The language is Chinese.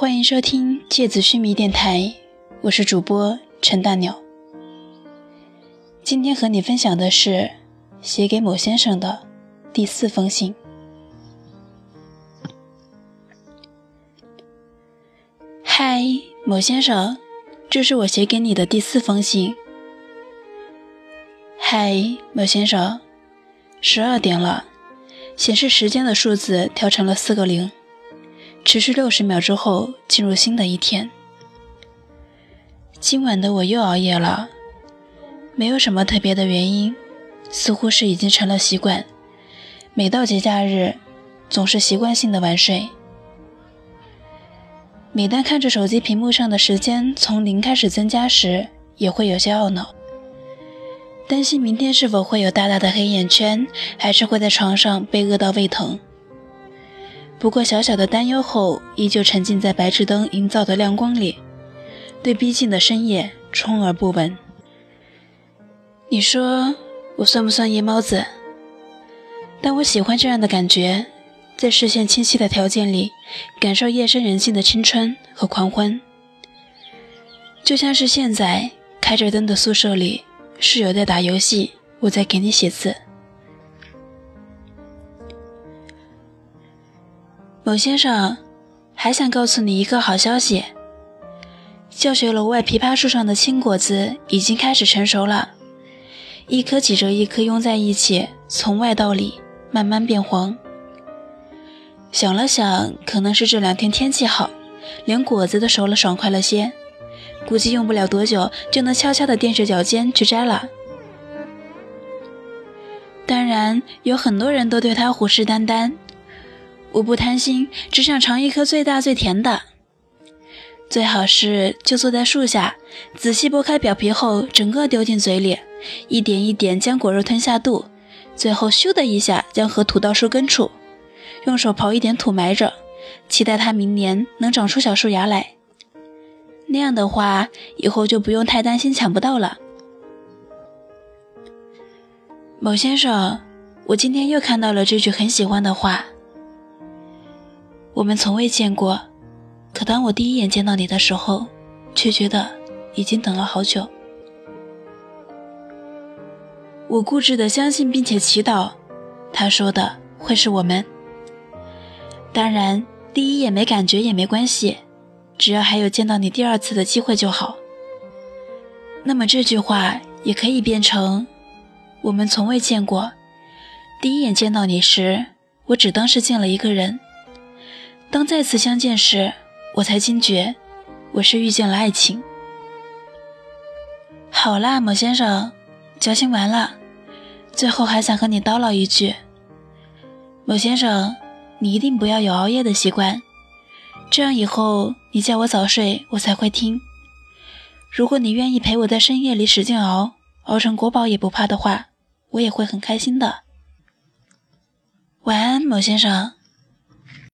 欢迎收听《芥子须弥电台》，我是主播陈大鸟。今天和你分享的是写给某先生的第四封信。嗨，某先生，这是我写给你的第四封信。嗨，某先生，十二点了，显示时间的数字调成了四个零。持续六十秒之后，进入新的一天。今晚的我又熬夜了，没有什么特别的原因，似乎是已经成了习惯。每到节假日，总是习惯性的晚睡。每当看着手机屏幕上的时间从零开始增加时，也会有些懊恼，担心明天是否会有大大的黑眼圈，还是会在床上被饿到胃疼。不过小小的担忧后，依旧沉浸在白炽灯营造的亮光里，对逼近的深夜充耳不闻。你说我算不算夜猫子？但我喜欢这样的感觉，在视线清晰的条件里，感受夜深人静的青春和狂欢。就像是现在开着灯的宿舍里，室友在打游戏，我在给你写字。某先生，还想告诉你一个好消息。教学楼外枇杷树上的青果子已经开始成熟了，一颗挤着一颗拥在一起，从外到里慢慢变黄。想了想，可能是这两天天气好，连果子都熟了爽快了些，估计用不了多久就能悄悄地踮着脚尖去摘了。当然，有很多人都对他虎视眈眈。我不贪心，只想尝一颗最大最甜的。最好是就坐在树下，仔细剥开表皮后，整个丢进嘴里，一点一点将果肉吞下肚，最后咻的一下将核吐到树根处，用手刨一点土埋着，期待它明年能长出小树芽来。那样的话，以后就不用太担心抢不到了。某先生，我今天又看到了这句很喜欢的话。我们从未见过，可当我第一眼见到你的时候，却觉得已经等了好久。我固执的相信并且祈祷，他说的会是我们。当然，第一眼没感觉也没关系，只要还有见到你第二次的机会就好。那么这句话也可以变成：我们从未见过，第一眼见到你时，我只当是见了一个人。当再次相见时，我才惊觉，我是遇见了爱情。好啦，某先生，矫情完了。最后还想和你叨唠一句，某先生，你一定不要有熬夜的习惯，这样以后你叫我早睡，我才会听。如果你愿意陪我在深夜里使劲熬，熬成国宝也不怕的话，我也会很开心的。晚安，某先生。